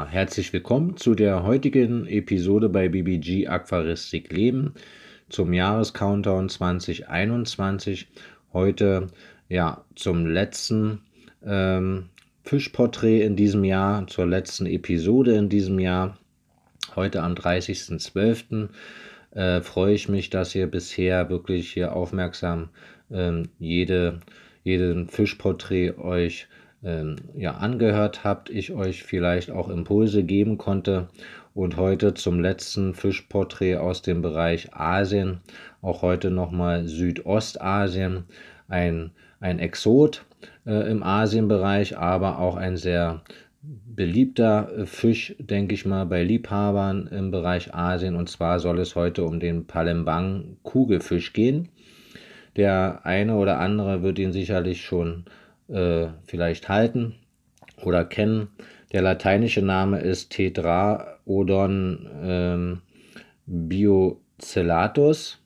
Herzlich willkommen zu der heutigen Episode bei BBG Aquaristik Leben zum Jahrescountdown 2021. Heute ja zum letzten ähm, Fischporträt in diesem Jahr, zur letzten Episode in diesem Jahr. Heute am 30.12. Äh, freue ich mich, dass ihr bisher wirklich hier aufmerksam ähm, jede, jeden Fischporträt euch ähm, ja, angehört habt, ich euch vielleicht auch Impulse geben konnte. Und heute zum letzten Fischporträt aus dem Bereich Asien, auch heute nochmal Südostasien, ein, ein Exot äh, im Asienbereich, aber auch ein sehr beliebter Fisch, denke ich mal, bei Liebhabern im Bereich Asien. Und zwar soll es heute um den Palembang Kugelfisch gehen. Der eine oder andere wird ihn sicherlich schon äh, vielleicht halten oder kennen. Der lateinische Name ist Tetraodon ähm, biocellatus.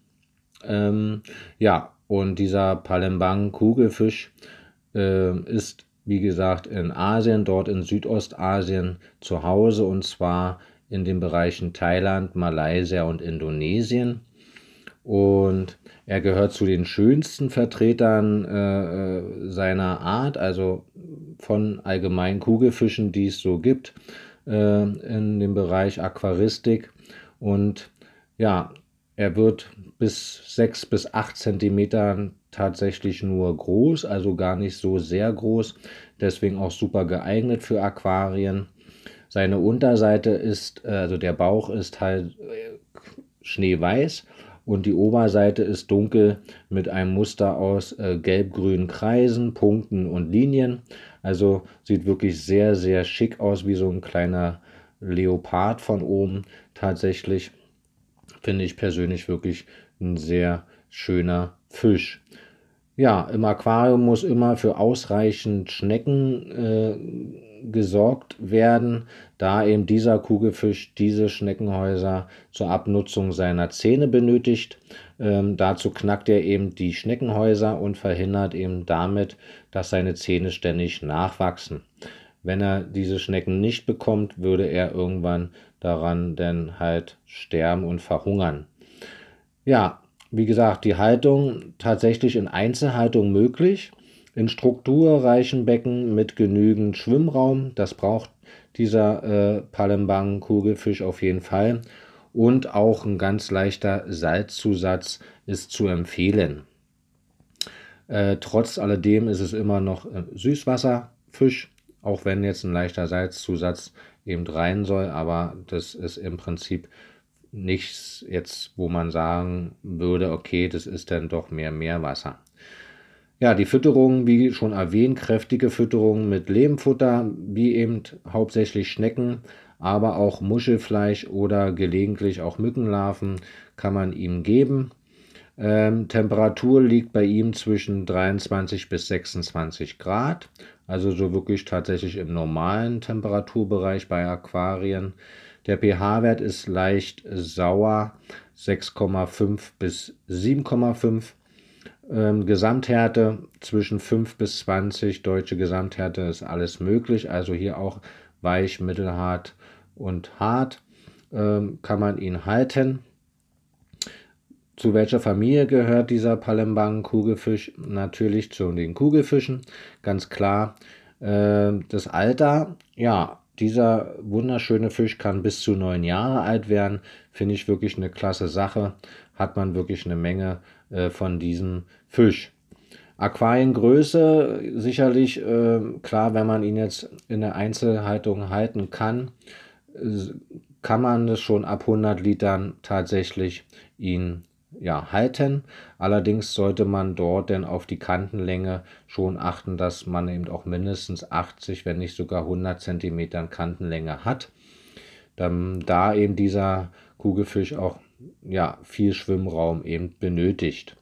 Ähm, ja, und dieser Palembang-Kugelfisch äh, ist, wie gesagt, in Asien, dort in Südostasien zu Hause und zwar in den Bereichen Thailand, Malaysia und Indonesien. Und er gehört zu den schönsten Vertretern äh, äh, seiner Art, also von allgemeinen Kugelfischen, die es so gibt äh, in dem Bereich Aquaristik. Und ja, er wird bis sechs bis acht Zentimetern tatsächlich nur groß, also gar nicht so sehr groß, deswegen auch super geeignet für Aquarien. Seine Unterseite ist, äh, also der Bauch ist halt äh, schneeweiß und die Oberseite ist dunkel mit einem Muster aus äh, gelb-grünen Kreisen, Punkten und Linien. Also sieht wirklich sehr, sehr schick aus, wie so ein kleiner Leopard von oben. Tatsächlich finde ich persönlich wirklich ein sehr schöner Fisch. Ja, im Aquarium muss immer für ausreichend Schnecken äh, gesorgt werden, da eben dieser Kugelfisch diese Schneckenhäuser zur Abnutzung seiner Zähne benötigt. Ähm, dazu knackt er eben die Schneckenhäuser und verhindert eben damit, dass seine Zähne ständig nachwachsen. Wenn er diese Schnecken nicht bekommt, würde er irgendwann daran dann halt sterben und verhungern. Ja, wie gesagt, die Haltung tatsächlich in Einzelhaltung möglich in strukturreichen Becken mit genügend Schwimmraum. Das braucht dieser äh, Palembang-Kugelfisch auf jeden Fall. Und auch ein ganz leichter Salzzusatz ist zu empfehlen. Äh, trotz alledem ist es immer noch äh, Süßwasserfisch, auch wenn jetzt ein leichter Salzzusatz eben rein soll, aber das ist im Prinzip nichts jetzt, wo man sagen würde, okay, das ist dann doch mehr Meerwasser. Ja, die Fütterung, wie schon erwähnt, kräftige Fütterung mit Lehmfutter, wie eben hauptsächlich Schnecken, aber auch Muschelfleisch oder gelegentlich auch Mückenlarven kann man ihm geben. Ähm, Temperatur liegt bei ihm zwischen 23 bis 26 Grad, also so wirklich tatsächlich im normalen Temperaturbereich bei Aquarien. Der pH-Wert ist leicht sauer, 6,5 bis 7,5 ähm, Gesamthärte zwischen 5 bis 20, deutsche Gesamthärte ist alles möglich. Also hier auch weich, mittelhart und hart ähm, kann man ihn halten. Zu welcher Familie gehört dieser Palembang-Kugelfisch? Natürlich zu den Kugelfischen, ganz klar. Äh, das Alter, ja, dieser wunderschöne Fisch kann bis zu neun Jahre alt werden. Finde ich wirklich eine klasse Sache. Hat man wirklich eine Menge äh, von diesem Fisch. Aquariengröße sicherlich äh, klar, wenn man ihn jetzt in der Einzelhaltung halten kann, kann man es schon ab 100 Litern tatsächlich ihn ja, halten. Allerdings sollte man dort denn auf die Kantenlänge schon achten, dass man eben auch mindestens 80, wenn nicht sogar 100 Zentimetern Kantenlänge hat. Dann, da eben dieser Kugelfisch auch ja, viel Schwimmraum eben benötigt.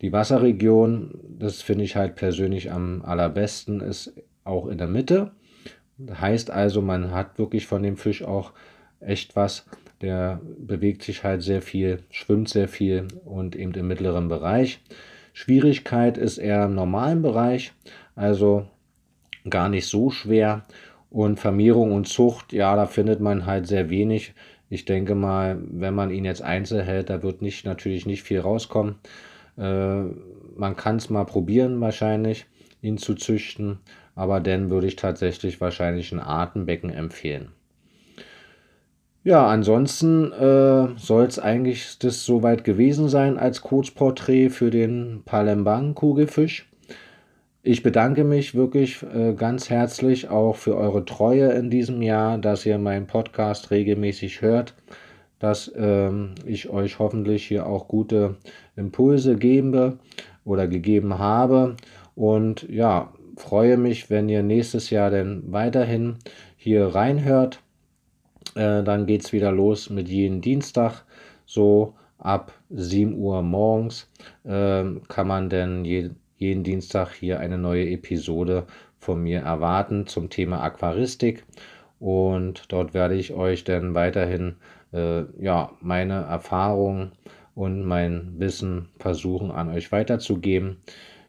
Die Wasserregion, das finde ich halt persönlich am allerbesten, ist auch in der Mitte. Heißt also, man hat wirklich von dem Fisch auch echt was. Der bewegt sich halt sehr viel, schwimmt sehr viel und eben im mittleren Bereich. Schwierigkeit ist eher im normalen Bereich, also gar nicht so schwer. Und Vermehrung und Zucht, ja, da findet man halt sehr wenig. Ich denke mal, wenn man ihn jetzt einzeln hält, da wird nicht, natürlich nicht viel rauskommen. Äh, man kann es mal probieren wahrscheinlich, ihn zu züchten, aber dann würde ich tatsächlich wahrscheinlich ein Artenbecken empfehlen. Ja, ansonsten äh, soll es eigentlich das soweit gewesen sein als Kurzporträt für den Palembang-Kugelfisch. Ich bedanke mich wirklich äh, ganz herzlich auch für eure Treue in diesem Jahr, dass ihr meinen Podcast regelmäßig hört, dass ähm, ich euch hoffentlich hier auch gute Impulse gebe oder gegeben habe. Und ja, freue mich, wenn ihr nächstes Jahr denn weiterhin hier reinhört. Äh, dann geht es wieder los mit jeden Dienstag, so ab 7 Uhr morgens äh, kann man denn je, jeden Dienstag hier eine neue Episode von mir erwarten zum Thema Aquaristik. Und dort werde ich euch dann weiterhin äh, ja, meine Erfahrungen und mein Wissen versuchen an euch weiterzugeben.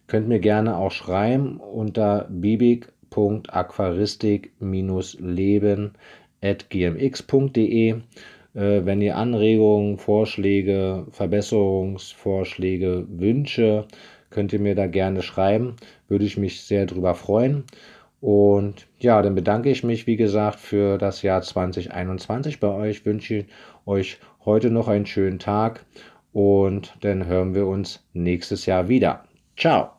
Könnt mir gerne auch schreiben unter bibig.aquaristik-leben.gmx.de, äh, wenn ihr Anregungen, Vorschläge, Verbesserungsvorschläge, Wünsche könnt ihr mir da gerne schreiben. Würde ich mich sehr drüber freuen. Und ja, dann bedanke ich mich, wie gesagt, für das Jahr 2021 bei euch. Wünsche euch heute noch einen schönen Tag und dann hören wir uns nächstes Jahr wieder. Ciao!